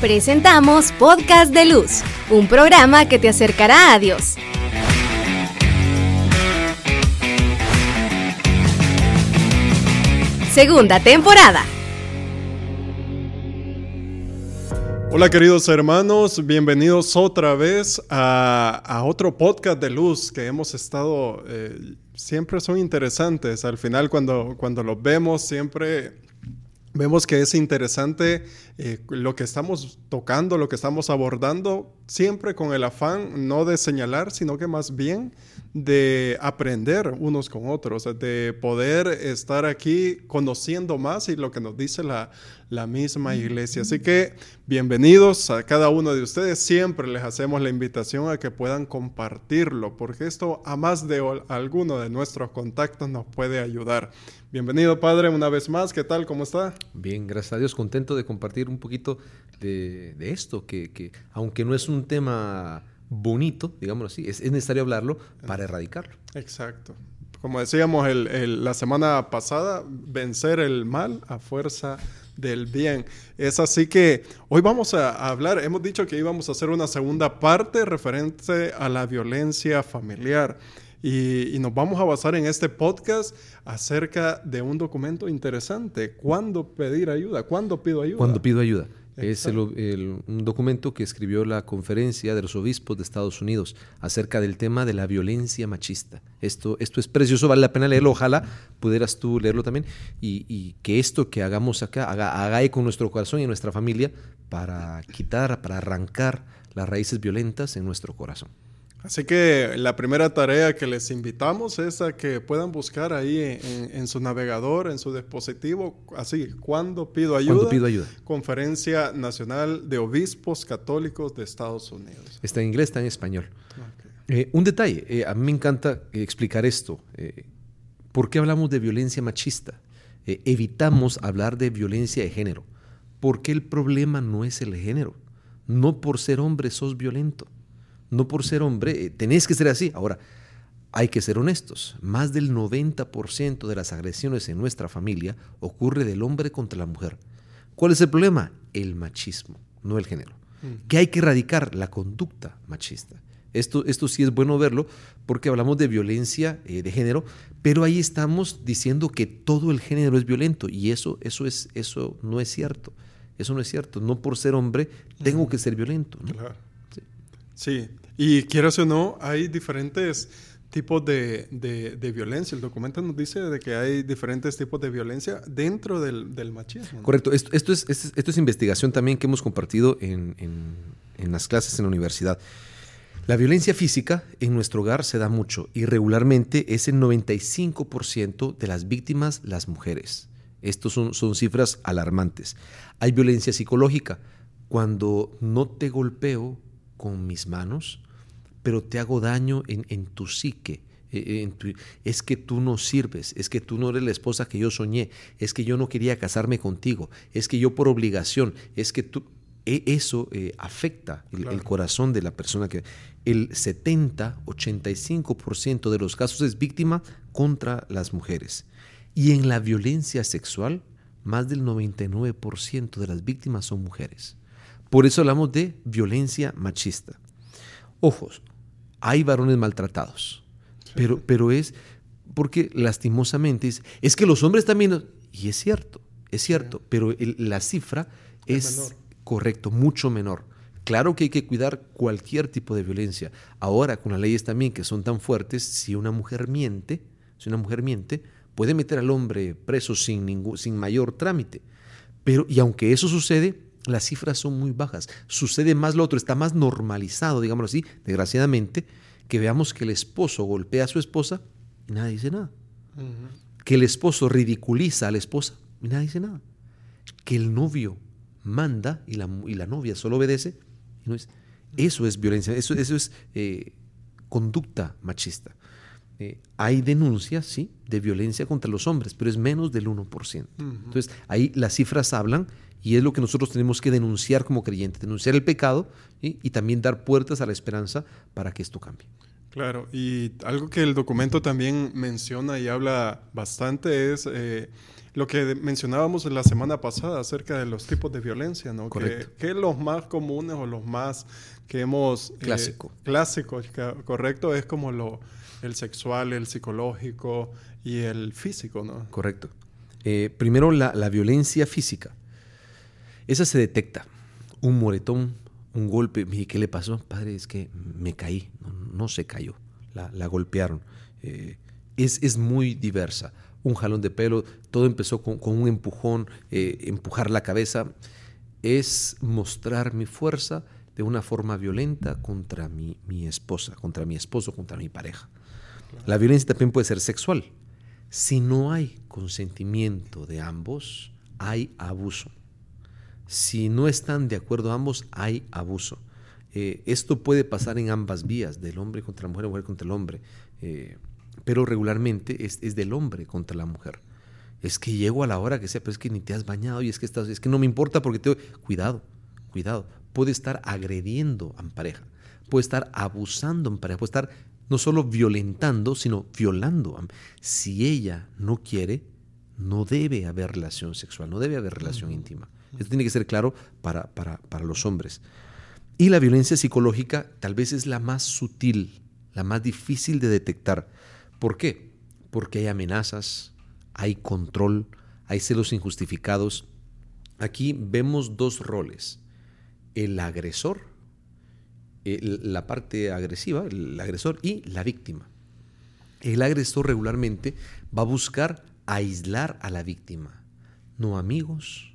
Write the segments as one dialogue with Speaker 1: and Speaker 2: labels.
Speaker 1: Presentamos Podcast de Luz, un programa que te acercará a Dios. Segunda temporada.
Speaker 2: Hola queridos hermanos, bienvenidos otra vez a, otro podcast de luz que hemos estado, eh, siempre son interesantes, al final cuando, cuando los vemos siempre vemos que es interesante eh, lo que estamos tocando, lo que estamos abordando, siempre con el afán no de señalar, sino que más bien de aprender unos con otros, de poder estar aquí conociendo más y lo que nos dice la, la misma iglesia. Así que bienvenidos a cada uno de ustedes. Siempre les hacemos la invitación a que puedan compartirlo, porque esto a más de alguno de nuestros contactos nos puede ayudar. Bienvenido, Padre, una vez más. ¿Qué tal? ¿Cómo está?
Speaker 3: Bien, gracias a Dios. Contento de compartir un poquito de, esto, que, aunque no es un tema bonito, digámoslo así, es, necesario hablarlo para erradicarlo.
Speaker 2: Exacto. Como decíamos la semana pasada, vencer el mal a fuerza del bien. Es así que hoy vamos a hablar, hemos dicho que íbamos a hacer una segunda parte referente a la violencia familiar. Y, nos vamos a basar en este podcast acerca de un documento interesante. ¿Cuándo pedir ayuda? ¿Cuándo pido ayuda?
Speaker 3: ¿Cuándo pido ayuda? Es un documento que escribió la Conferencia de los Obispos de Estados Unidos acerca del tema de la violencia machista. Esto, esto es precioso, vale la pena leerlo. Ojalá pudieras tú leerlo también y, que esto que hagamos acá haga, haga eco en nuestro corazón y en nuestra familia para quitar, para arrancar las raíces violentas en nuestro corazón.
Speaker 2: Así que la primera tarea que les invitamos es a que puedan buscar ahí en, su navegador, en su dispositivo, así, ¿cuándo pido ayuda?
Speaker 3: ¿Cuándo pido ayuda?
Speaker 2: Conferencia Nacional de Obispos Católicos de Estados Unidos.
Speaker 3: Está en inglés, está en español. Eh, un detalle, eh, a mí me encanta explicar esto. Eh, ¿Por qué hablamos de violencia machista? evitamos hablar de violencia de género. Porque el problema no es el género. No por ser hombre sos violento no por ser hombre, eh, tenés que ser así. Ahora, hay que ser honestos. Más del 90% de las agresiones en nuestra familia ocurre del hombre contra la mujer. ¿Cuál es el problema? El machismo, no el género. Mm. ¿Qué hay que erradicar? La conducta machista. Esto, esto sí es bueno verlo porque hablamos de violencia eh, de género, pero ahí estamos diciendo que todo el género es violento y eso, eso, es, eso no es cierto. Eso no es cierto. No por ser hombre tengo que ser violento.
Speaker 2: Sí. Sí. Y quieras o no, hay diferentes tipos de, violencia. El documento nos dice de que hay diferentes tipos de violencia dentro del, machismo.
Speaker 3: Correcto. Esto, es, esto, es, investigación también que hemos compartido en, las clases en la universidad. La violencia física en nuestro hogar se da mucho y regularmente es el 95% de las víctimas las mujeres. Estos son, son cifras alarmantes. Hay violencia psicológica. Cuando no te golpeo con mis manos, pero te hago daño en, tu psique. E, e, es que tú no sirves, es que tú no eres la esposa que yo soñé, es que yo no quería casarme contigo, es que yo por obligación, es que tú... E, eso eh, afecta el, corazón de la persona que... El 70-85% de los casos es víctima contra las mujeres. Y en la violencia sexual, más del 99% de las víctimas son mujeres. Por eso hablamos de violencia machista. Ojos, hay varones maltratados, pero, pero es porque lastimosamente es, que los hombres también, y es cierto, es cierto, pero la cifra es, correcto, mucho menor. Claro que hay que cuidar cualquier tipo de violencia. Ahora, con las leyes también que son tan fuertes, si una mujer miente, si una mujer miente, puede meter al hombre preso sin, ningún, sin mayor trámite. Pero, y aunque eso sucede, las cifras son muy bajas. Sucede más lo otro, está más normalizado, digámoslo así, desgraciadamente, que veamos que el esposo golpea a su esposa y nadie dice nada. Que el esposo ridiculiza a la esposa y nadie dice nada. Que el novio manda y la, y la novia solo obedece. Y no es, eso es violencia, eso, eso es eh, conducta machista. Eh, hay denuncias, sí, de violencia contra los hombres, pero es menos del 1%. Entonces, ahí las cifras hablan y es lo que nosotros tenemos que denunciar como creyentes, denunciar el pecado y también dar puertas a la esperanza para que esto cambie.
Speaker 2: Claro, y algo que el documento también menciona y habla bastante es eh, lo que mencionábamos la semana pasada acerca de los tipos de violencia, ¿no?
Speaker 3: Correcto.
Speaker 2: Que, que los más comunes o los más que hemos... eh,
Speaker 3: Clásico.
Speaker 2: clásicos, ca- correcto, es como lo, el sexual, el psicológico y el físico, ¿no?
Speaker 3: Correcto. Eh, primero, la, la violencia física. Esa se detecta. Un moretón, un golpe. Mire, ¿qué le pasó? Padre, es que me caí. No, no se cayó. La, la golpearon. Eh, es, es muy diversa. Un jalón de pelo. Todo empezó con, con un empujón, eh, empujar la cabeza. Es mostrar mi fuerza de una forma violenta contra mi, mi esposa, contra mi esposo, contra mi pareja. La violencia también puede ser sexual. Si no hay consentimiento de ambos, hay abuso. Si no están de acuerdo ambos, hay abuso. Eh, esto puede pasar en ambas vías, del hombre contra la mujer, mujer contra el hombre, eh, pero regularmente es, es, del hombre contra la mujer. Es que llego a la hora que sea, pero es que ni te has bañado y es que estás, es que no me importa porque te... Cuidado, cuidado. Puede estar agrediendo a mi pareja, puede estar abusando en pareja, puede estar no solo violentando, sino violando. Si ella no quiere, no debe haber relación sexual, no debe haber relación uh -huh. íntima. Esto tiene que ser claro para, para, para, los hombres. Y la violencia psicológica tal vez es la más sutil, la más difícil de detectar. ¿Por qué? Porque hay amenazas, hay control, hay celos injustificados. Aquí vemos dos roles. El agresor la parte agresiva, el agresor y la víctima. El agresor regularmente va a buscar aislar a la víctima. No amigos,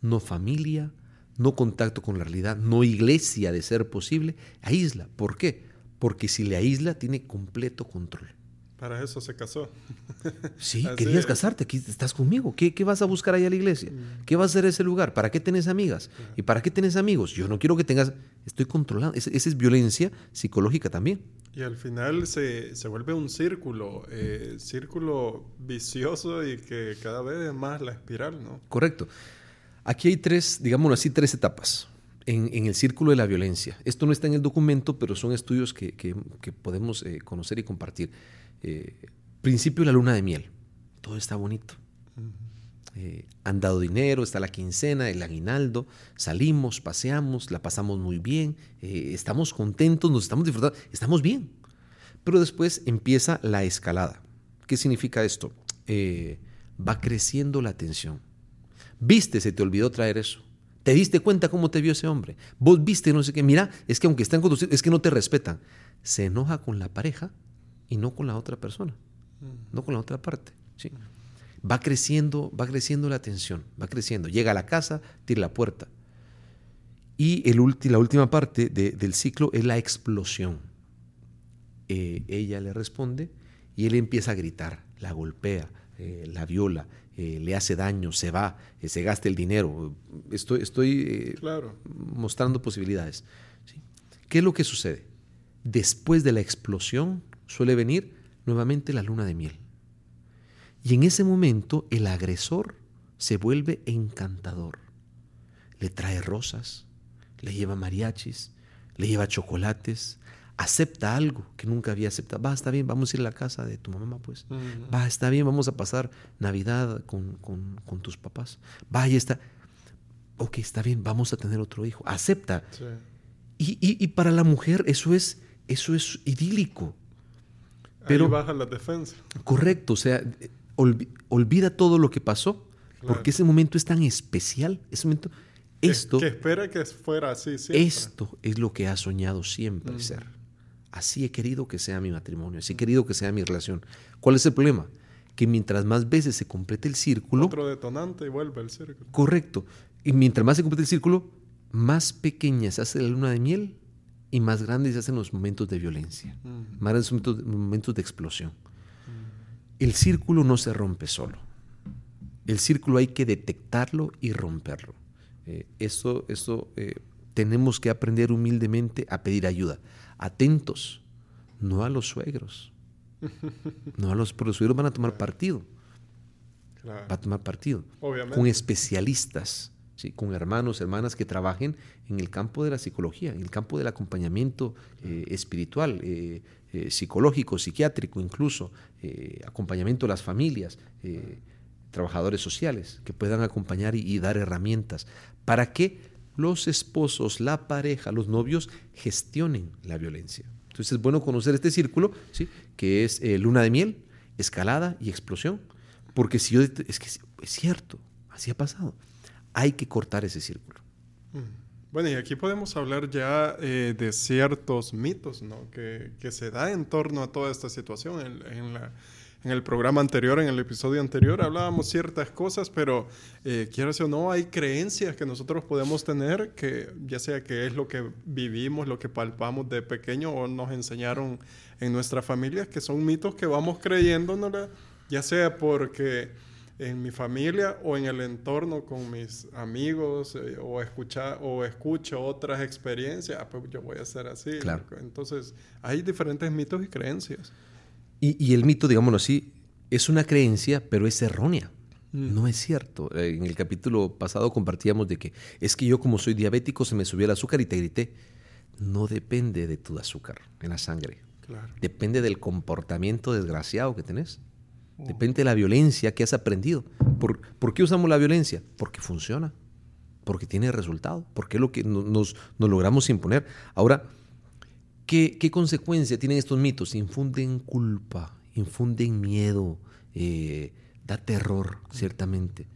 Speaker 3: no familia, no contacto con la realidad, no iglesia de ser posible. Aísla. ¿Por qué? Porque si le aísla tiene completo control.
Speaker 2: Para eso se casó.
Speaker 3: Sí, querías es. casarte, aquí estás conmigo. ¿Qué, ¿Qué, vas a buscar ahí a la iglesia? ¿Qué vas a hacer ese lugar? ¿Para qué tenés amigas? ¿Y para qué tenés amigos? Yo no quiero que tengas... Estoy controlando. Esa es violencia psicológica también.
Speaker 2: Y al final se, se vuelve un círculo, eh, círculo vicioso y que cada vez es más la espiral, ¿no?
Speaker 3: Correcto. Aquí hay tres, digámoslo así, tres etapas en, en el círculo de la violencia. Esto no está en el documento, pero son estudios que, que, que podemos eh, conocer y compartir. Eh, principio de la luna de miel. Todo está bonito. Uh -huh. eh, han dado dinero, está la quincena, el aguinaldo, salimos, paseamos, la pasamos muy bien, eh, estamos contentos, nos estamos disfrutando, estamos bien. Pero después empieza la escalada. ¿Qué significa esto? Va creciendo la tensión. Viste, se te olvidó traer eso. ¿Te diste cuenta cómo te vio ese hombre? Vos viste, no sé qué. Mira, es que aunque están con es que no te respetan. Se enoja con la pareja y no con la otra persona, no con la otra parte. ¿sí? Va creciendo, va creciendo la tensión, va creciendo. Llega a la casa, tira la puerta. Y el ulti, la última parte de, del ciclo es la explosión. Eh, ella le responde y él empieza a gritar, la golpea, eh, la viola, eh, le hace daño, se va, se gasta el dinero. Estoy, estoy
Speaker 2: claro.
Speaker 3: mostrando posibilidades. ¿sí? ¿Qué es lo que sucede? Después de la explosión suele venir nuevamente la luna de miel. Y en ese momento el agresor se vuelve encantador. Le trae rosas, le lleva mariachis, le lleva chocolates, acepta algo que nunca había aceptado. Va, está bien, vamos a ir a la casa de tu mamá, pues. Uh -huh. Va, está bien, vamos a pasar Navidad con, con, con tus papás. Va, ya está. Ok, está bien, vamos a tener otro hijo. Acepta. Sí. Y, y, y, para la mujer eso es, eso es idílico.
Speaker 2: Pero, Ahí baja la defensa.
Speaker 3: Correcto, o sea, olv olvida todo lo que pasó, claro. porque ese momento es tan especial, ese momento, esto...
Speaker 2: Que, que espera que fuera así siempre.
Speaker 3: Esto es lo que ha soñado siempre mm. ser. Así he querido que sea mi matrimonio, así he querido que sea mi relación. ¿Cuál es el problema? Que mientras más veces se complete el círculo...
Speaker 2: Otro detonante y vuelve el círculo.
Speaker 3: Correcto. Y mientras más se complete el círculo, más pequeña se hace la luna de miel y más grandes se hacen los momentos de violencia, más grandes momentos, momentos de explosión. El círculo no se rompe solo. El círculo hay que detectarlo y romperlo. Eh, eso, eso eh, tenemos que aprender humildemente a pedir ayuda. Atentos, no a los suegros. No a los, pero los suegros van a tomar partido.
Speaker 2: Claro.
Speaker 3: Va a tomar partido.
Speaker 2: Obviamente.
Speaker 3: Con especialistas con hermanos, hermanas que trabajen en el campo de la psicología, en el campo del acompañamiento eh, espiritual, eh, eh, psicológico, psiquiátrico incluso, acompañamiento a las familias, trabajadores sociales, que puedan acompañar y, y dar herramientas para que los esposos, la pareja, los novios gestionen la violencia. Entonces es bueno conocer este círculo, ¿sí? que es luna de miel, escalada y explosión, porque si yo, es que es cierto, así ha pasado hay que cortar ese círculo.
Speaker 2: Mm. Bueno, y aquí podemos hablar ya eh, de ciertos mitos ¿no? que, que, se da en torno a toda esta situación. En, en, la, en, el programa anterior, en el episodio anterior, hablábamos ciertas cosas, pero eh, decir o no, hay creencias que nosotros podemos tener, que ya sea que es lo que vivimos, lo que palpamos de pequeño o nos enseñaron en nuestras familias, que son mitos que vamos creyendo, ya sea porque en mi familia o en el entorno con mis amigos eh, o escuchar o escucho otras experiencias, ah, pues yo voy a ser así.
Speaker 3: Claro.
Speaker 2: Entonces, hay diferentes mitos y creencias.
Speaker 3: Y, y, el mito, digámoslo así, es una creencia, pero es errónea. Mm. No es cierto. En el capítulo pasado compartíamos de que es que yo como soy diabético se me subió el azúcar y te grité. No depende de tu azúcar en la sangre.
Speaker 2: Claro.
Speaker 3: Depende del comportamiento desgraciado que tenés. Depende de la violencia que has aprendido. ¿Por, ¿Por, qué usamos la violencia? Porque funciona, porque tiene resultado, porque es lo que nos, nos logramos imponer. Ahora, ¿qué, ¿qué, consecuencia tienen estos mitos? Infunden culpa, infunden miedo, eh, da terror, ciertamente.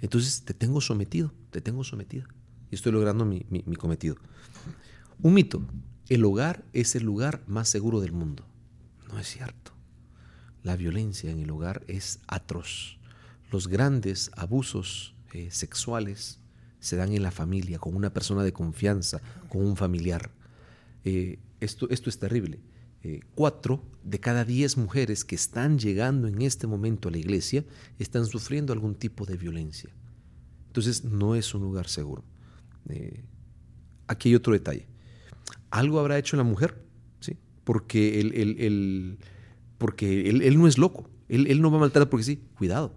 Speaker 3: Entonces te tengo sometido, te tengo sometida. Y estoy logrando mi, mi, mi cometido. Un mito, el hogar es el lugar más seguro del mundo. No es cierto la violencia en el hogar es atroz. Los grandes abusos eh, sexuales se dan en la familia, con una persona de confianza, con un familiar. Eh, esto, esto es terrible. Eh, cuatro de cada diez mujeres que están llegando en este momento a la iglesia están sufriendo algún tipo de violencia. Entonces no es un lugar seguro. aquí hay otro detalle. Algo habrá hecho la mujer, ¿sí? porque el, el porque él, no es loco, él, no va a maltratar porque sí, cuidado.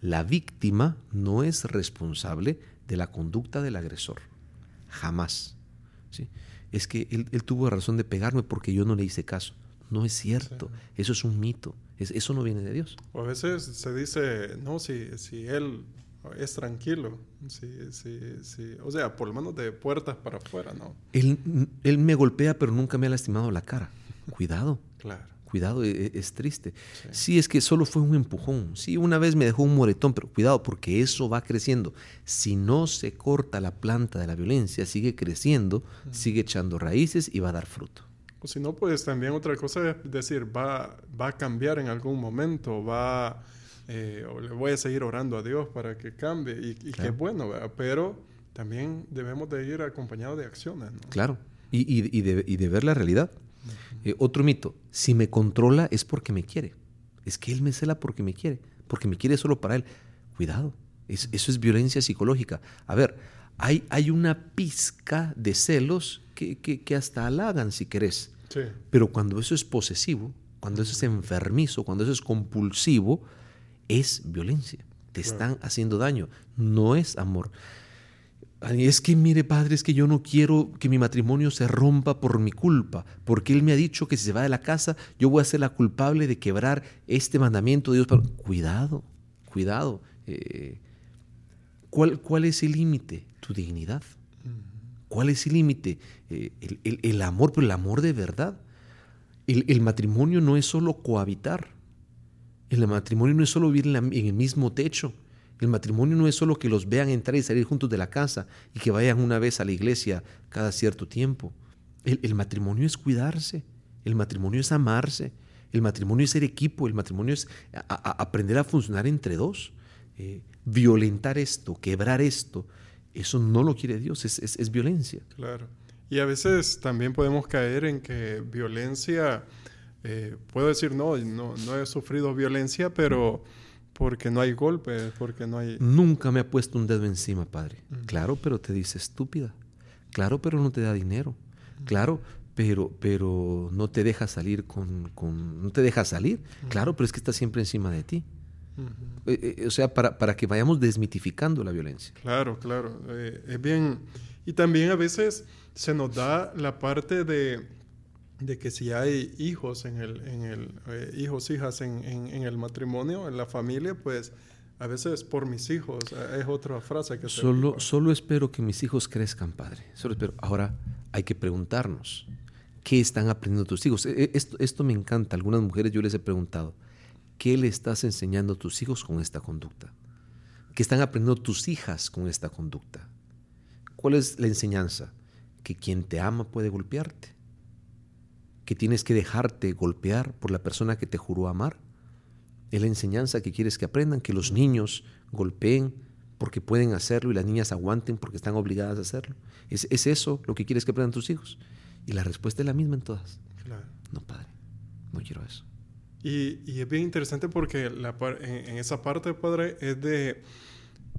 Speaker 3: La víctima no es responsable de la conducta del agresor, jamás. ¿sí? Es que él, tuvo razón de pegarme porque yo no le hice caso. No es cierto, eso es un mito, eso no viene de Dios.
Speaker 2: O a veces se dice, no, si, si él es tranquilo, si, si, o sea, por lo menos de puertas para afuera, ¿no?
Speaker 3: Él, él me golpea pero nunca me ha lastimado la cara. Cuidado.
Speaker 2: claro
Speaker 3: cuidado, e, e, es, triste. Sí. es que solo fue un empujón. Sí, una vez me dejó un moretón, pero cuidado porque eso va creciendo. Si no se corta la planta de la violencia, sigue creciendo, sigue echando raíces y va a dar fruto.
Speaker 2: O si no, pues también otra cosa es decir, va, va a cambiar en algún momento, va, eh, o le voy a seguir orando a Dios para que cambie y, y qué bueno, pero también debemos de ir acompañados de acciones.
Speaker 3: Claro, y, y, y, de, y de ver la realidad. Eh, otro mito, si me controla es porque me quiere. Es que él me cela porque me quiere, porque me quiere solo para él. Cuidado, eso es violencia psicológica. A ver, hay, hay una pizca de celos que, que, hasta halagan si querés. Pero cuando eso es posesivo, cuando eso es enfermizo, cuando eso es compulsivo, es violencia. Te están haciendo daño, no es amor. Es que mire, padre, es que yo no quiero que mi matrimonio se rompa por mi culpa, porque él me ha dicho que si se va de la casa, yo voy a ser la culpable de quebrar este mandamiento de Dios. Cuidado, cuidado. Eh, ¿cuál, ¿Cuál es el límite? Tu dignidad. ¿Cuál es el límite? Eh, el, amor, pero el amor de verdad. El, matrimonio no es solo cohabitar. El matrimonio no es solo vivir en el mismo techo. El matrimonio no es solo que los vean entrar y salir juntos de la casa y que vayan una vez a la iglesia cada cierto tiempo. El, matrimonio es cuidarse, el matrimonio es amarse, el matrimonio es ser equipo, el matrimonio es aprender a funcionar entre dos. Eh, violentar esto, quebrar esto, eso no lo quiere Dios, es, violencia.
Speaker 2: Claro. Y a veces también podemos caer en que violencia, eh, puedo decir, no, no, no he sufrido violencia, pero... Porque no hay golpes, porque no hay...
Speaker 3: Nunca me ha puesto un dedo encima, padre. Claro, pero te dice estúpida. Claro, pero no te da dinero. Claro, pero, pero no te deja salir con... con no te deja salir. Claro, pero es que está siempre encima de ti. Eh, eh, o sea, para, para, que vayamos desmitificando la violencia.
Speaker 2: Claro, claro. Eh, es bien. Y también a veces se nos da la parte de, de que si hay hijos en el, en el hijos, hijas en, en, el matrimonio, en la familia, pues a veces por mis hijos, es otra frase que
Speaker 3: solo, solo espero que mis hijos crezcan, padre. Solo espero. Ahora hay que preguntarnos, ¿qué están aprendiendo tus hijos? E, e, esto, esto me encanta. Algunas mujeres yo les he preguntado, ¿Qué le estás enseñando a tus hijos con esta conducta? ¿Qué están aprendiendo tus hijas con esta conducta? ¿Cuál es la enseñanza? Que quien te ama puede golpearte. Que tienes que dejarte golpear por la persona que te juró amar. Es la enseñanza que quieres que aprendan, que los niños golpeen porque pueden hacerlo y las niñas aguanten porque están obligadas a hacerlo. ¿Es, eso lo que quieres que aprendan tus hijos? Y la respuesta es la misma en todas. No, padre, no quiero eso.
Speaker 2: Y, y, es bien interesante porque la, en, esa parte, padre, es de,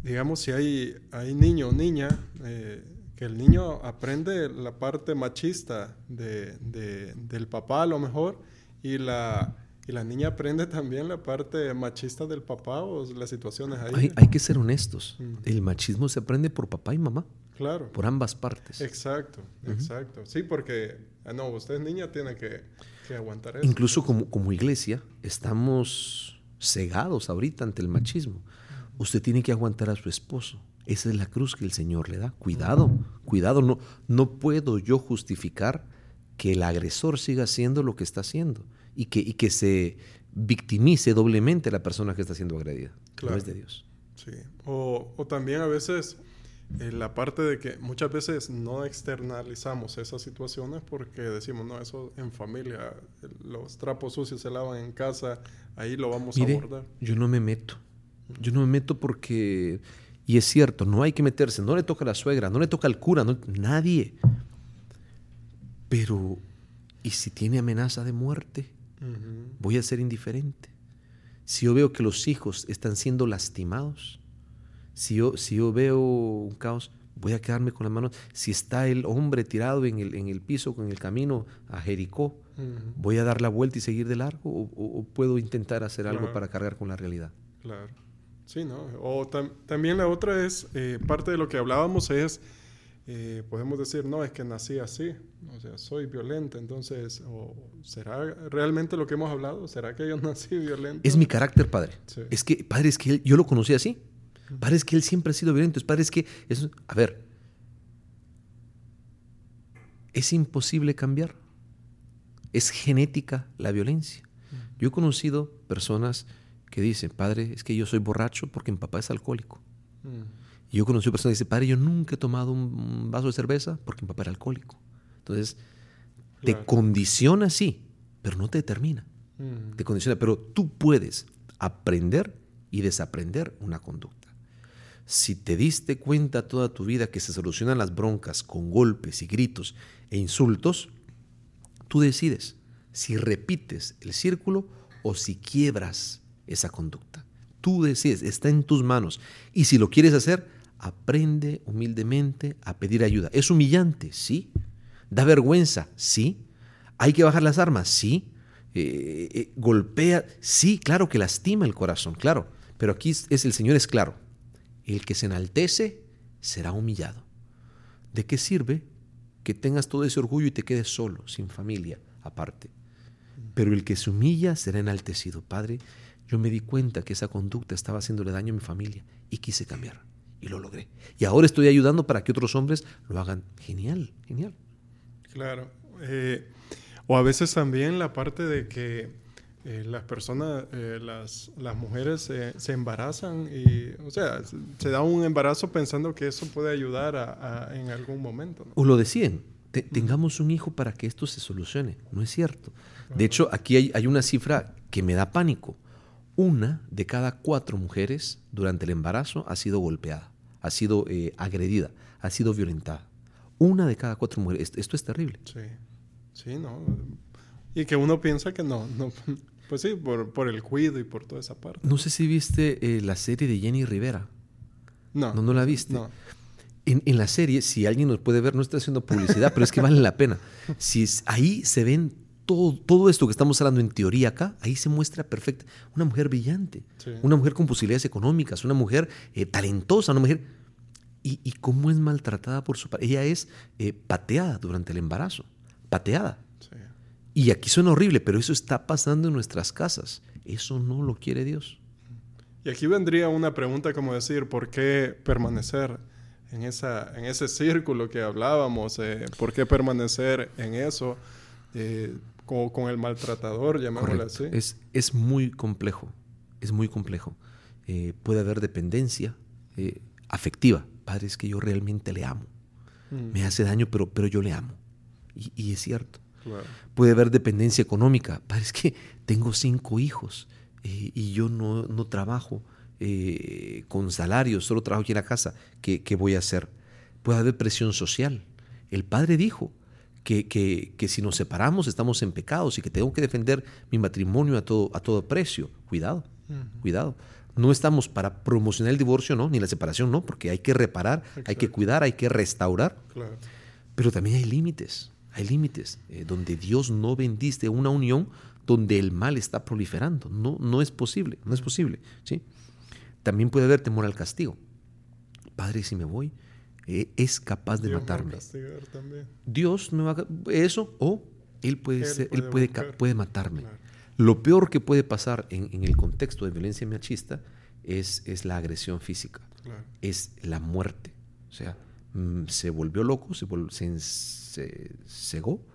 Speaker 2: digamos, si hay, hay niño o niña, eh, que el niño aprende la parte machista de, de, del papá a lo mejor, y la, y la niña aprende también la parte machista del papá o las situaciones ahí.
Speaker 3: Hay, hay que ser honestos. El machismo se aprende por papá y mamá.
Speaker 2: Claro.
Speaker 3: Por ambas partes.
Speaker 2: Exacto, exacto. Sí, porque, ah, no, usted niña, tiene que aguantar eso.
Speaker 3: Incluso como, como iglesia estamos cegados ahorita ante el machismo. Usted tiene que aguantar a su esposo. Esa es la cruz que el Señor le da. Cuidado, cuidado. No, no puedo yo justificar que el agresor siga haciendo lo que está haciendo y que, y que se victimice doblemente la persona que está siendo agredida. Claro. No es de Dios.
Speaker 2: Sí. O, o también a veces la parte de que muchas veces no externalizamos esas situaciones porque decimos, no, eso en familia, los trapos sucios se lavan en casa, ahí lo vamos a abordar.
Speaker 3: Yo no me meto. Yo no me meto porque, y es cierto, no hay que meterse, no le toca a la suegra, no le toca al cura, no, nadie. Pero, ¿y si tiene amenaza de muerte? Voy a ser indiferente. Si yo veo que los hijos están siendo lastimados, si yo, si yo veo un caos, voy a quedarme con las manos. Si está el hombre tirado en el, en el piso, con el camino a Jericó, ¿voy a dar la vuelta y seguir de largo? ¿O, puedo intentar hacer algo para cargar con la realidad?
Speaker 2: Claro. Sí, ¿no? O también la otra es, eh, parte de lo que hablábamos es, eh, podemos decir, no, es que nací así, o sea, soy violenta, entonces, o ¿será realmente lo que hemos hablado? ¿Será que yo nací violento?
Speaker 3: Es mi carácter, padre. Es que, padre, es que yo lo conocí así. Padre, es que él siempre ha sido violento. Padre, es que... Es, a ver, es imposible cambiar. Es genética la violencia. Yo he conocido personas que dicen, padre, es que yo soy borracho porque mi papá es alcohólico. Y yo he conocido personas que dicen, padre, yo nunca he tomado un vaso de cerveza porque mi papá era alcohólico. Entonces, te condiciona, sí, pero no te determina. Te condiciona, pero tú puedes aprender y desaprender una conducta. Si te diste cuenta toda tu vida que se solucionan las broncas con golpes y gritos e insultos, tú decides si repites el círculo o si quiebras esa conducta. Tú decides, está en tus manos. Y si lo quieres hacer, aprende humildemente a pedir ayuda. ¿Es humillante? Sí. ¿Da vergüenza? Sí. ¿Hay que bajar las armas? Sí. Eh, eh, ¿Golpea? Sí, claro que lastima el corazón, claro. Pero aquí es el Señor es claro. El que se enaltece será humillado. ¿De qué sirve que tengas todo ese orgullo y te quedes solo, sin familia, aparte? Pero el que se humilla será enaltecido. Padre, yo me di cuenta que esa conducta estaba haciéndole daño a mi familia y quise cambiar. Y lo logré. Y ahora estoy ayudando para que otros hombres lo hagan. Genial, genial.
Speaker 2: Claro. Eh, o a veces también la parte de que eh, las personas, eh, las, las, mujeres se embarazan y, o sea, se da un embarazo pensando que eso puede ayudar a, en algún momento.
Speaker 3: O lo decían, tengamos un hijo para que esto se solucione. No es cierto. De hecho, aquí hay, hay, una cifra que me da pánico. Una de cada cuatro mujeres durante el embarazo ha sido golpeada, ha sido eh, agredida, ha sido violentada. Una de cada cuatro mujeres. Esto, es terrible.
Speaker 2: Sí, sí, ¿no? Y que uno piensa que no, no, pues sí, por, el cuido y por toda esa parte.
Speaker 3: No sé si viste eh, la serie de Jenny Rivera.
Speaker 2: No.
Speaker 3: No, no la viste. No. En, en, la serie, si alguien nos puede ver, no estoy haciendo publicidad, pero es que vale la pena. Si ahí se ven todo, todo esto que estamos hablando en teoría acá, ahí se muestra perfecta. Una mujer brillante,
Speaker 2: Sí.
Speaker 3: una mujer con posibilidades económicas, una mujer eh, talentosa, una mujer... Y, y cómo es maltratada por su padre. Ella es eh, pateada durante el embarazo, pateada.
Speaker 2: Sí.
Speaker 3: Y aquí suena horrible, pero eso está pasando en nuestras casas. Eso no lo quiere Dios.
Speaker 2: Y aquí vendría una pregunta como decir, ¿por qué permanecer en, esa, en ese círculo que hablábamos? Eh, ¿Por qué permanecer en eso eh, con, con el maltratador, llamémosle
Speaker 3: Correcto.
Speaker 2: así?
Speaker 3: Es, es muy complejo. Es muy complejo. Eh, puede haber dependencia eh, afectiva. Padre, es que yo realmente le amo.
Speaker 2: Mm,
Speaker 3: Me hace daño, pero, pero yo le amo. Y, y es cierto.
Speaker 2: claro.
Speaker 3: Puede haber dependencia económica. Padre, es que tengo cinco hijos eh, y yo no, no trabajo con salario, solo trabajo aquí en la casa. ¿Qué, qué voy a hacer? Puede haber presión social. El padre dijo que, que- que si nos separamos estamos en pecados y que tengo que defender mi matrimonio a todo, a todo precio. Cuidado, cuidado. No estamos para promocionar el divorcio, no, ni la separación, no, porque hay que reparar, hay que cuidar, hay que restaurar.
Speaker 2: Claro.
Speaker 3: Pero también hay límites, hay límites eh, donde Dios no bendice una unión donde el mal está proliferando. No, no es posible, no es posible. ¿sí? También puede haber temor al castigo. Padre, si me voy, es capaz de
Speaker 2: Dios
Speaker 3: matarme. Dios me va a... Eso o Él puede,
Speaker 2: Él
Speaker 3: ser-
Speaker 2: puede
Speaker 3: él puede, puede matarme.
Speaker 2: Claro.
Speaker 3: Lo peor que puede pasar en, en el contexto de violencia machista es, es la agresión física
Speaker 2: Claro.
Speaker 3: es la muerte. O sea, mm, se volvió loco, se, vol- se, se cegó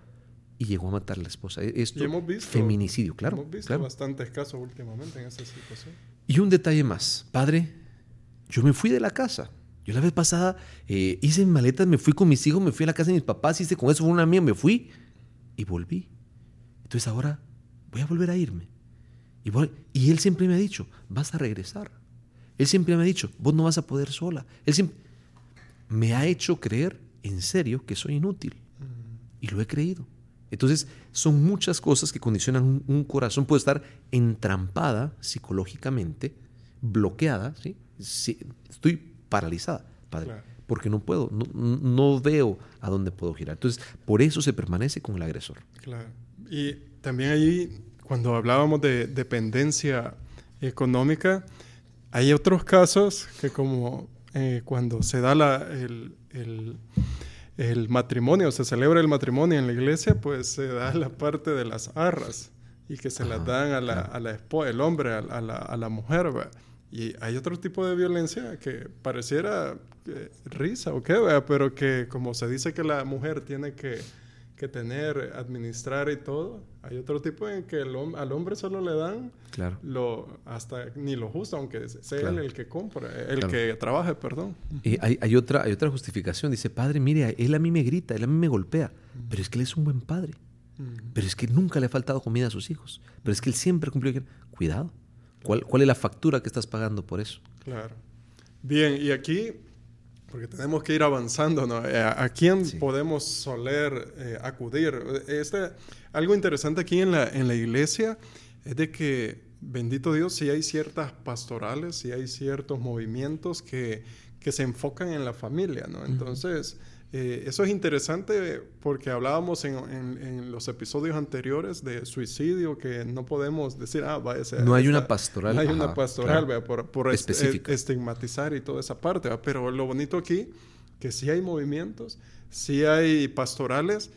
Speaker 3: y llegó a matar a la esposa. E- Esto,
Speaker 2: Y hemos visto-
Speaker 3: feminicidio, claro.
Speaker 2: Hemos visto
Speaker 3: claro.
Speaker 2: bastantes casos últimamente en esa situación.
Speaker 3: Y un detalle más, padre, yo me fui de la casa. Yo la vez pasada eh, hice maletas, me fui con mis hijos, me fui a la casa de mis papás, hice con eso fue una mía, me fui y volví. Entonces ahora voy a volver a irme. Y, voy- y él siempre me ha dicho, vas a regresar. Él siempre me ha dicho, vos no vas a poder sola. Él siempre me ha hecho creer en serio que soy inútil. Y lo he creído. Entonces, son muchas cosas que condicionan un, un corazón. Puede estar entrampada psicológicamente, bloqueada. ¿sí? Sí, estoy paralizada, padre,
Speaker 2: Claro.
Speaker 3: porque no puedo, no, no veo a dónde puedo girar. Entonces, por eso se permanece con el agresor.
Speaker 2: Claro. Y también ahí, cuando hablábamos de dependencia económica, hay otros casos que como eh, cuando se da la, el, el- el matrimonio, se celebra el matrimonio en la iglesia, pues se da la parte de las arras y que se las dan a la,
Speaker 3: claro.
Speaker 2: a la esposa, el hombre, a, a la, a la mujer. ¿va? Y hay otro tipo de violencia que pareciera eh, risa o qué, pero que como se dice que la mujer tiene que, que tener, administrar y todo, hay otro tipo en que el al hombre solo le dan
Speaker 3: Claro.
Speaker 2: lo hasta ni lo justo, aunque sea
Speaker 3: Claro.
Speaker 2: él el que compra, el
Speaker 3: Claro.
Speaker 2: que trabaje, perdón.
Speaker 3: Y hay, hay otra, hay otra justificación. Dice, padre, mire, él a mí me grita, él a mí me golpea, pero es que él es un buen padre. Pero es que nunca le ha faltado comida a sus hijos. Pero es que él siempre cumplió. Cuidado. ¿Cuál, ¿Cuál es la factura que estás pagando por eso?
Speaker 2: Claro. Bien, y aquí, porque tenemos que ir avanzando, ¿no? Eh, ¿A quién
Speaker 3: Sí.
Speaker 2: podemos soler eh, acudir? Este, algo interesante aquí en la, en la iglesia es de que, bendito Dios, si hay ciertas pastorales, si hay ciertos movimientos que, que se enfocan en la familia, ¿no? Entonces, eh, eso es interesante porque hablábamos en, en- en los episodios anteriores de suicidio, que no podemos decir, ah, vaya a ser
Speaker 3: No hay una pastoral,
Speaker 2: No hay una pastoral,
Speaker 3: claro.
Speaker 2: ¿verdad? por, por est- estigmatizar y toda esa parte. ¿verdad? Pero lo bonito aquí, que sí hay movimientos, sí hay pastorales,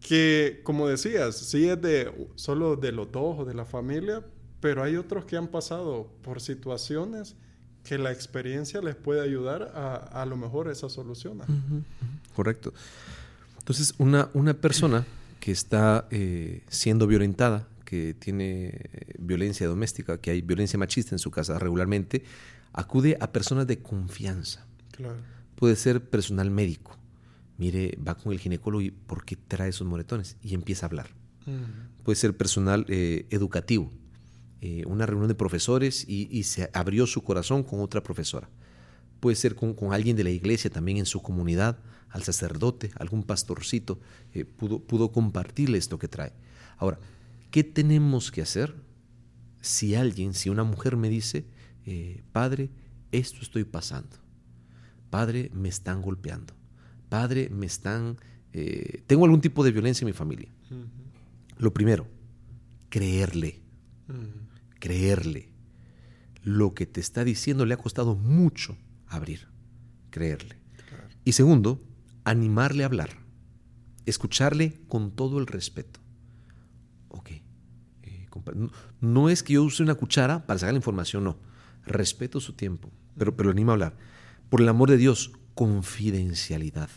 Speaker 2: que como decías, sí es de solo de los dos o de la familia, pero hay otros que han pasado por situaciones que la experiencia les puede ayudar a, a lo mejor esa solución.
Speaker 3: Correcto. Entonces, una, una persona que está eh, siendo violentada, que tiene eh, violencia doméstica, que hay violencia machista en su casa regularmente, acude a personas de confianza.
Speaker 2: Claro.
Speaker 3: Puede ser personal médico. Mire, va con el ginecólogo y ¿por qué trae esos moretones? Y empieza a hablar. Puede ser personal eh, educativo. Eh, una reunión de profesores y, y se abrió su corazón con otra profesora. Puede ser con, con alguien de la iglesia también en su comunidad, al sacerdote, algún pastorcito, eh, pudo, pudo compartirle esto que trae. Ahora, ¿qué tenemos que hacer si alguien, si una mujer me dice, eh, padre, esto estoy pasando? Padre, me están golpeando. Padre, me están... eh, tengo algún tipo de violencia en mi familia. Lo primero, creerle. Creerle. Lo que te está diciendo le ha costado mucho abrir. Creerle. Y segundo, animarle a hablar. Escucharle con todo el respeto. Ok. eh, no, no es que yo use una cuchara para sacar la información, no. Respeto su tiempo, pero, pero le animo a hablar. Por el amor de Dios, confidencialidad.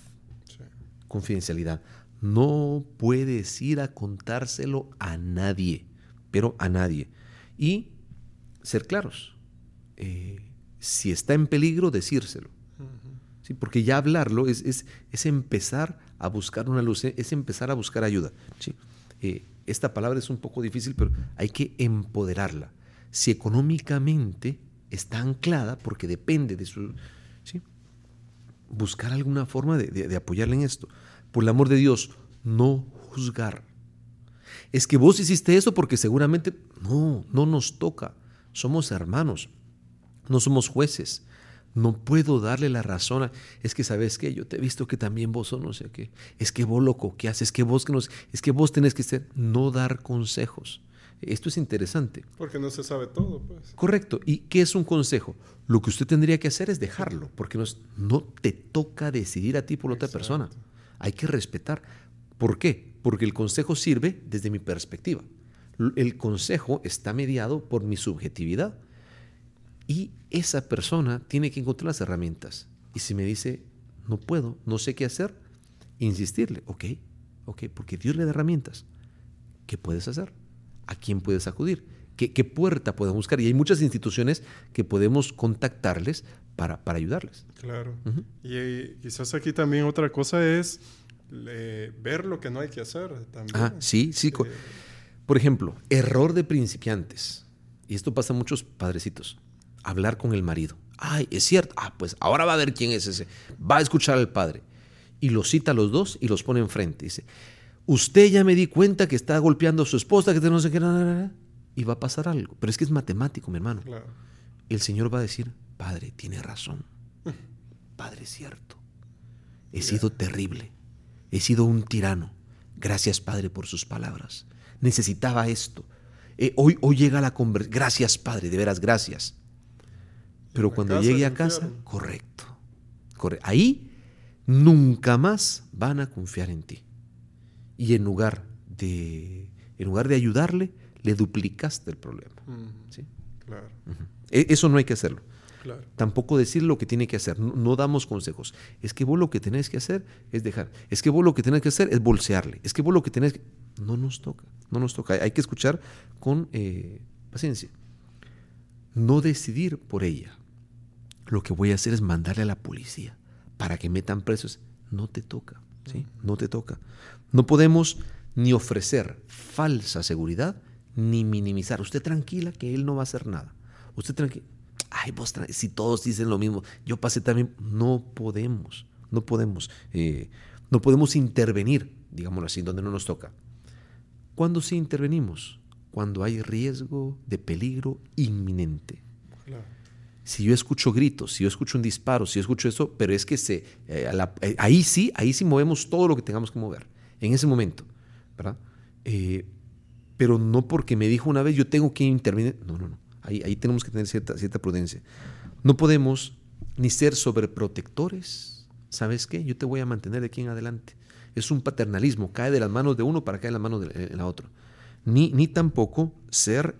Speaker 2: Sí.
Speaker 3: Confidencialidad. No puedes ir a contárselo a nadie, pero a nadie. Y ser claros. Eh, si está en peligro, decírselo. Sí, porque ya hablarlo es, es- es empezar a buscar una luz, es empezar a buscar ayuda. ¿sí? Eh, esta palabra es un poco difícil, pero hay que empoderarla. Si económicamente está anclada, porque depende de su... ¿sí? Buscar alguna forma de, de- de apoyarle en esto. Por el amor de Dios, no juzgar. Es que vos hiciste eso porque seguramente... No, no nos toca. Somos hermanos, no somos jueces. No puedo darle la razón. a- es que sabes que yo te he visto que también vos sos no sé qué. Es que vos loco, ¿qué haces? Es que vos que nos, es que vos tenés que ser no dar consejos. Esto es interesante.
Speaker 2: Porque no se sabe todo, pues.
Speaker 3: Correcto. ¿Y qué es un consejo? Lo que usted tendría que hacer es dejarlo, porque no, es- no te toca decidir a ti por la otra persona. Hay que respetar. ¿Por qué? Porque el consejo sirve desde mi perspectiva. El consejo está mediado por mi subjetividad. Y esa persona tiene que encontrar las herramientas. Y si me dice, no puedo, no sé qué hacer, insistirle, ok, ok, porque Dios le da herramientas. ¿Qué puedes hacer? ¿A quién puedes acudir? ¿Qué, qué puerta podemos buscar? Y hay muchas instituciones que podemos contactarles para, para ayudarles.
Speaker 2: Claro. Y eh, quizás aquí también otra cosa es eh, ver lo que no hay que hacer también.
Speaker 3: Ah, sí, sí.
Speaker 2: Eh,
Speaker 3: Por ejemplo, error de principiantes. Y esto pasa a muchos padrecitos. Hablar con el marido. Ay, es cierto. Ah, pues ahora va a ver quién es ese. Va a escuchar al padre. Y los cita a los dos y los pone enfrente. Dice, usted ya me di cuenta que está golpeando a su esposa, que no sé qué. na, na, na", Y va a pasar algo. Pero es que es matemático, mi hermano.
Speaker 2: claro.
Speaker 3: El Señor va a decir, Padre, tiene razón. Padre, es cierto. He sido terrible. He sido un tirano. Gracias, Padre, por sus palabras. Necesitaba esto. Eh, hoy, hoy llega la conversión. Gracias, Padre, de veras, gracias. Pero cuando llegue a casa, correcto. corre- Ahí nunca más van a confiar en ti. Y en lugar de, en lugar de ayudarle, le duplicaste el problema.
Speaker 2: Mm,
Speaker 3: ¿sí?
Speaker 2: claro,
Speaker 3: E- Eso no hay que hacerlo.
Speaker 2: claro.
Speaker 3: Tampoco decir lo que tiene que hacer. No, no damos consejos. Es que vos lo que tenés que hacer es dejar. Es que vos lo que tenés que hacer es bolsearle. Es que vos lo que tenés que... No nos toca. No nos toca. Hay que escuchar con eh, paciencia. No decidir por ella. Lo que voy a hacer es mandarle a la policía para que metan presos. No te toca. ¿sí? No te toca. No podemos ni ofrecer falsa seguridad ni minimizar. Usted tranquila que él no va a hacer nada. Usted tranquila. Ay, vos, si todos dicen lo mismo, yo pasé también. No podemos, no podemos, eh, no podemos intervenir, digámoslo así, donde no nos toca. ¿Cuándo sí intervenimos? Cuando hay riesgo de peligro inminente.
Speaker 2: claro.
Speaker 3: Si yo escucho gritos, si yo escucho un disparo, si yo escucho eso, pero es que se, eh, eh, ahí sí, ahí sí movemos todo lo que tengamos que mover, en ese momento, ¿verdad? Eh, pero no porque me dijo una vez yo tengo que intervenir, no, no, no, ahí, ahí tenemos que tener cierta, cierta prudencia. No podemos ni ser sobreprotectores, ¿sabes qué? Yo te voy a mantener de aquí en adelante. Es un paternalismo, cae de las manos de uno para caer en las manos de la otra. Ni, ni tampoco ser...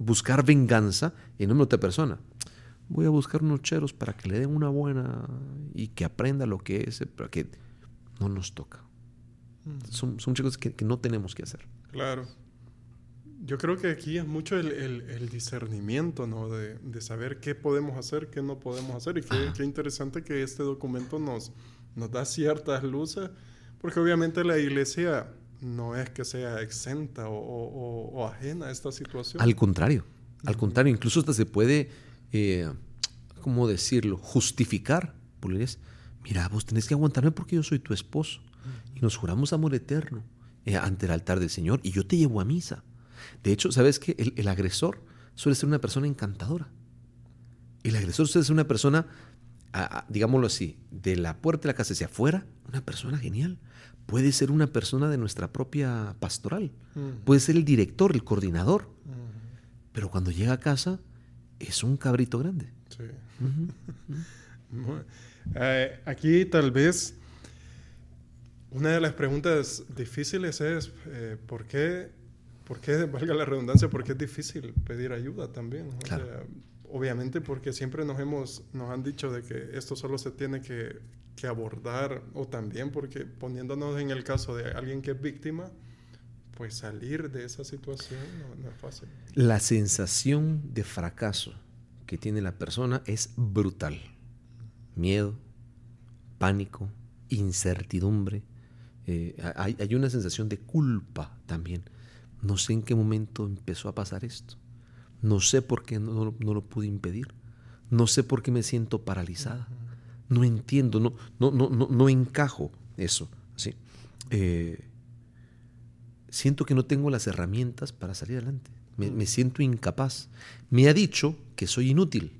Speaker 3: buscar venganza en nombre de otra persona. Voy a buscar unos cheros para que le den una buena y que aprenda lo que es, para que no nos toca. Son, son chicos que, que no tenemos que hacer.
Speaker 2: Claro. Yo creo que aquí es mucho el, el- el discernimiento, ¿no? De, de saber qué podemos hacer, qué no podemos hacer. Y qué, qué interesante que este documento nos, nos da ciertas luces, porque obviamente la iglesia no es que sea exenta o, o- o- o ajena a esta situación.
Speaker 3: Al contrario, al contrario, incluso hasta se puede, eh, ¿cómo decirlo?, justificar. Dices, Mira, vos tenés que aguantarme porque yo soy tu esposo. Y nos juramos amor eterno eh, ante el altar del Señor y yo te llevo a misa. De hecho, ¿sabes qué? El, el agresor suele ser una persona encantadora. El agresor suele ser una persona digámoslo así, de la puerta de la casa hacia afuera, una persona genial. Puede ser una persona de nuestra propia pastoral. Puede ser el director, el coordinador. Pero cuando llega a casa, es un cabrito grande. Sí.
Speaker 2: Eh, aquí tal vez una de las preguntas difíciles es eh, ¿por qué, por qué, valga la redundancia, por qué es difícil pedir ayuda también? obviamente porque siempre nos, hemos, nos han dicho de que esto solo se tiene que, que abordar o también porque poniéndonos en el caso de alguien que es víctima, pues salir de esa situación no, es fácil.
Speaker 3: La sensación de fracaso que tiene la persona es brutal. Miedo, pánico, incertidumbre. Eh, hay, una sensación de culpa también. No sé en qué momento empezó a pasar esto. No sé por qué no, lo pude impedir. No sé por qué me siento paralizada. No entiendo, no, no, no, no, encajo eso. ¿sí? Eh, siento que no tengo las herramientas para salir adelante. Me, mm. siento incapaz. Me ha dicho que soy inútil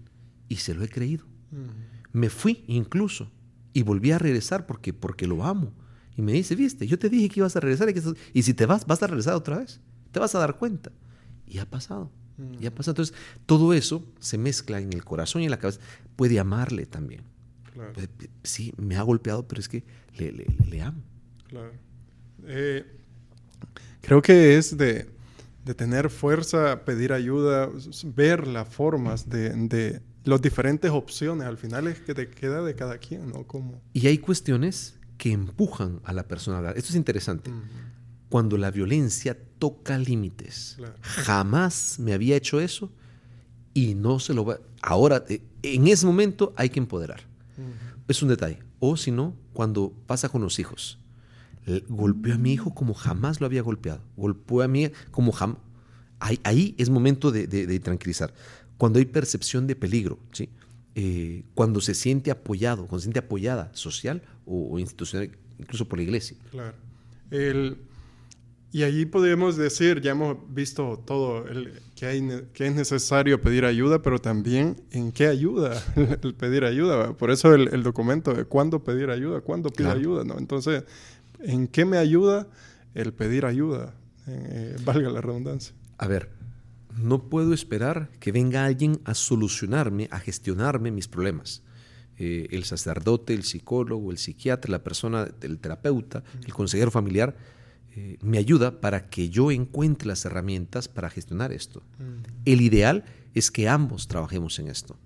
Speaker 3: y se lo he creído. Mm. Me fui incluso y volví a regresar porque, porque lo amo. Y me dice, viste, yo te dije que ibas a regresar y, que, y si te vas, vas a regresar otra vez. Te vas a dar cuenta. Y ha pasado. Y ha mm. pasado. Entonces, todo eso se mezcla en el corazón y en la cabeza. Puede amarle también. Pues, sí, me ha golpeado, pero es que le, le, amo.
Speaker 2: Claro. Eh, Creo que es de, tener fuerza, pedir ayuda, ver las formas de, de las diferentes opciones. Al final es que te queda de cada quien, ¿no? Como...
Speaker 3: Y hay cuestiones que empujan a la persona a hablar. Esto es interesante. Cuando la violencia toca límites. Jamás me había hecho eso y no se lo va. Ahora, eh, en ese momento hay que empoderar. Es un detalle. O si no, cuando pasa con los hijos golpeó a mi hijo como jamás lo había golpeado. Golpeó a mí como jamás. Ahí, es momento de, tranquilizar. Cuando hay percepción de peligro, ¿sí? Eh, cuando se siente apoyado, cuando se siente apoyada social o, institucional, incluso por la iglesia.
Speaker 2: Claro. Y allí podemos decir, ya hemos visto todo, el, que, hay, que es necesario pedir ayuda, pero también en qué ayuda el pedir ayuda. Por eso el, documento de cuándo pedir ayuda, cuándo pedir ayuda. ¿no? Entonces, ¿En qué me ayuda el pedir ayuda? Eh, valga la redundancia.
Speaker 3: A ver, no puedo esperar que venga alguien a solucionarme, a gestionarme mis problemas. Eh, el sacerdote, el psicólogo, el psiquiatra, la persona, el terapeuta, el consejero familiar, eh, me ayuda para que yo encuentre las herramientas para gestionar esto. El ideal es que ambos trabajemos en esto,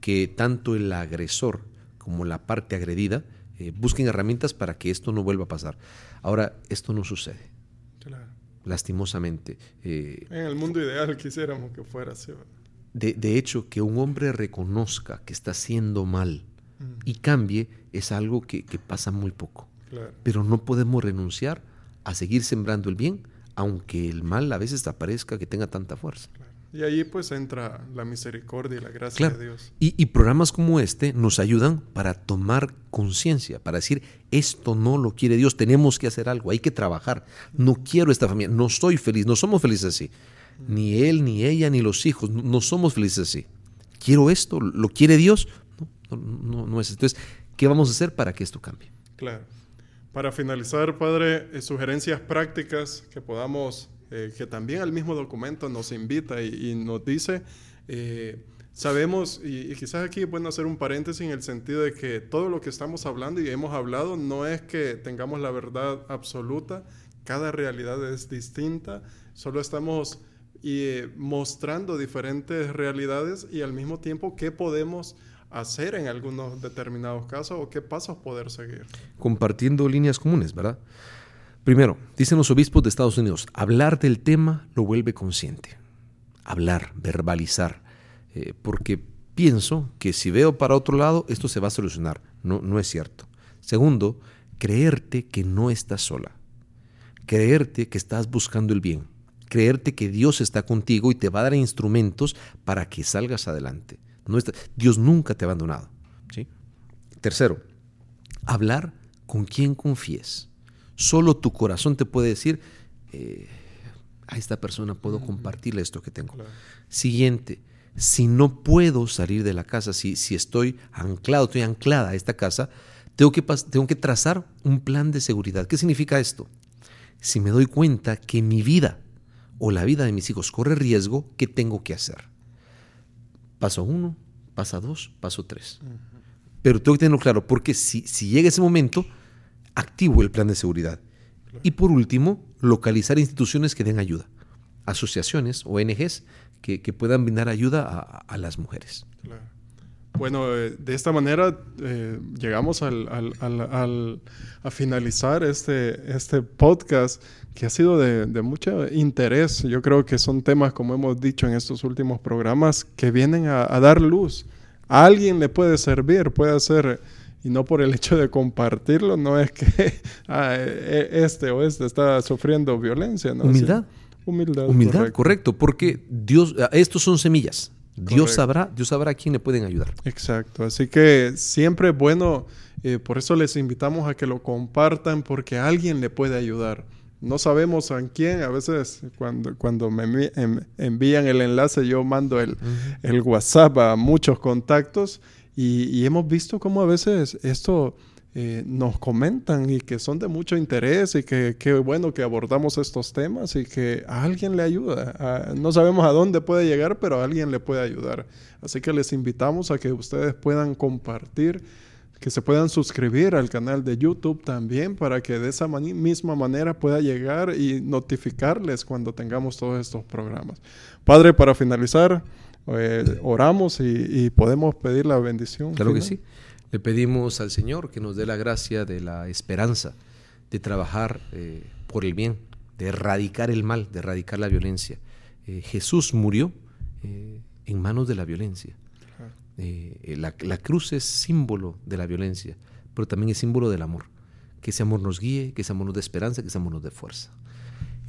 Speaker 3: que tanto el agresor como la parte agredida eh, busquen herramientas para que esto no vuelva a pasar. Ahora, esto no sucede. Lastimosamente.
Speaker 2: Eh, en el mundo ideal quisiéramos que fuera así.
Speaker 3: De, hecho, que un hombre reconozca que está haciendo mal y cambie es algo que, pasa muy poco. Pero no podemos renunciar a seguir sembrando el bien, aunque el mal a veces aparezca que tenga tanta fuerza.
Speaker 2: Y ahí pues entra la misericordia y la gracia de Dios.
Speaker 3: Y, programas como este nos ayudan para tomar conciencia, para decir, esto no lo quiere Dios, tenemos que hacer algo, hay que trabajar. No quiero esta familia, no estoy feliz, no somos felices así. Ni él, ni ella, ni los hijos, no, somos felices así. Quiero esto, lo quiere Dios, no, no, no es. Entonces, ¿qué vamos a hacer para que esto cambie?
Speaker 2: Claro. Para finalizar, Padre, eh, sugerencias prácticas que podamos eh, que también al mismo documento nos invita y, nos dice, eh, sabemos, y, quizás aquí bueno hacer un paréntesis en el sentido de que todo lo que estamos hablando y hemos hablado no es que tengamos la verdad absoluta, cada realidad es distinta, solo estamos mostrando diferentes realidades y al mismo tiempo qué podemos hacer en algunos determinados casos o qué pasos poder seguir.
Speaker 3: Compartiendo líneas comunes, ¿verdad? Primero, dicen los obispos de Estados Unidos, hablar del tema lo vuelve consciente. Hablar, verbalizar. Eh, porque pienso que si veo para otro lado, esto se va a solucionar. No, no es cierto. Segundo, creerte que no estás sola. Creerte que estás buscando el bien. Creerte que Dios está contigo y te va a dar instrumentos para que salgas adelante. No Dios nunca te ha abandonado. ¿sí? Tercero, hablar con quien confíes. Solo tu corazón te puede decir, eh, a esta persona puedo compartirle esto que tengo. Siguiente, si no puedo salir de la casa, si, si estoy anclado, estoy anclada a esta casa, tengo que, tengo que trazar un plan de seguridad. ¿Qué significa esto? Si me doy cuenta que mi vida o la vida de mis hijos corre riesgo, ¿qué tengo que hacer? Paso uno, paso dos, paso tres. Pero tengo que tenerlo claro, porque si, si llega ese momento, activo el plan de seguridad. Y por último, localizar instituciones que den ayuda, asociaciones, ONGs, que, que puedan brindar ayuda a, a las mujeres.
Speaker 2: Claro. Bueno, eh, de esta manera eh, llegamos al, al, al, a finalizar este, este podcast que ha sido de, de, mucho interés. Yo creo que son temas, como hemos dicho en estos últimos programas, que vienen a, a dar luz. A alguien le puede servir, puede ser, y no por el hecho de compartirlo, no es que ah, e, este o este está sufriendo violencia. ¿no?
Speaker 3: Humildad.
Speaker 2: Sí. Humildad.
Speaker 3: Humildad, correcto. correcto, porque Dios, estos son semillas. Dios sabrá, Dios sabrá a quién le pueden ayudar.
Speaker 2: Exacto, así que siempre es bueno, eh, por eso les invitamos a que lo compartan porque alguien le puede ayudar. No sabemos a quién, a veces cuando, cuando me envían el enlace yo mando el, uh -huh. el WhatsApp a muchos contactos y, y, hemos visto cómo a veces esto eh, nos comentan y que son de mucho interés y que qué bueno que abordamos estos temas y que a alguien le ayuda. A, no sabemos a dónde puede llegar, pero a alguien le puede ayudar. Así que les invitamos a que ustedes puedan compartir, que se puedan suscribir al canal de YouTube también para que de esa misma manera pueda llegar y notificarles cuando tengamos todos estos programas. Padre, para finalizar, eh, oramos y, y, podemos pedir la bendición.
Speaker 3: Claro final? que sí. Le pedimos al Señor que nos dé la gracia de la esperanza, de trabajar eh, por el bien, de erradicar el mal, de erradicar la violencia. Eh, Jesús murió eh, en manos de la violencia. La, la, cruz es símbolo de la violencia, pero también es símbolo del amor. Que ese amor nos guíe, que ese amor nos dé esperanza, que ese amor nos dé fuerza.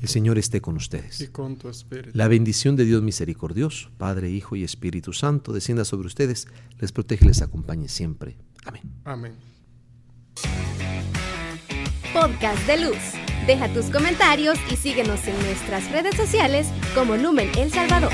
Speaker 3: El Señor esté con ustedes.
Speaker 2: Y con tu espíritu.
Speaker 3: La bendición de Dios misericordioso, Padre, Hijo y Espíritu Santo, descienda sobre ustedes, les protege y les acompañe siempre. Amén.
Speaker 2: Amén.
Speaker 1: Podcast de Luz. Deja tus comentarios y síguenos en nuestras redes sociales como Lumen El Salvador.